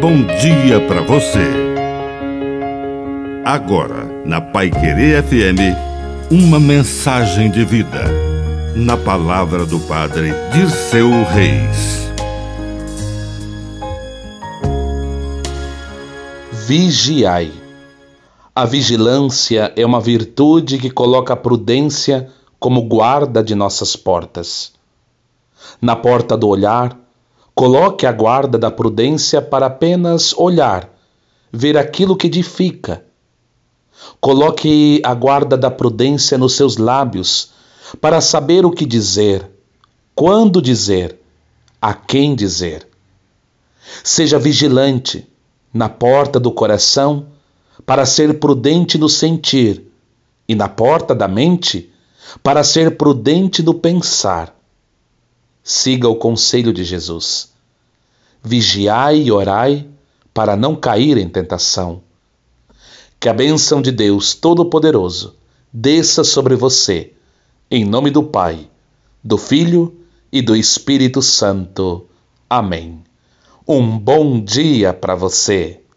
bom dia para você. Agora, na Pai Querer FM, uma mensagem de vida. Na palavra do Padre Dirceu Reis. Vigiai. A vigilância é uma virtude que coloca a prudência como guarda de nossas portas. Na porta do olhar, coloque a guarda da prudência para apenas olhar, ver aquilo que edifica. Coloque a guarda da prudência nos seus lábios, para saber o que dizer, quando dizer, a quem dizer. Seja vigilante na porta do coração, para ser prudente no sentir, e na porta da mente, para ser prudente no pensar. Siga o conselho de Jesus. Vigiai e orai para não cair em tentação. Que a bênção de Deus Todo-Poderoso desça sobre você, em nome do Pai, do Filho e do Espírito Santo. Amém. Um bom dia para você.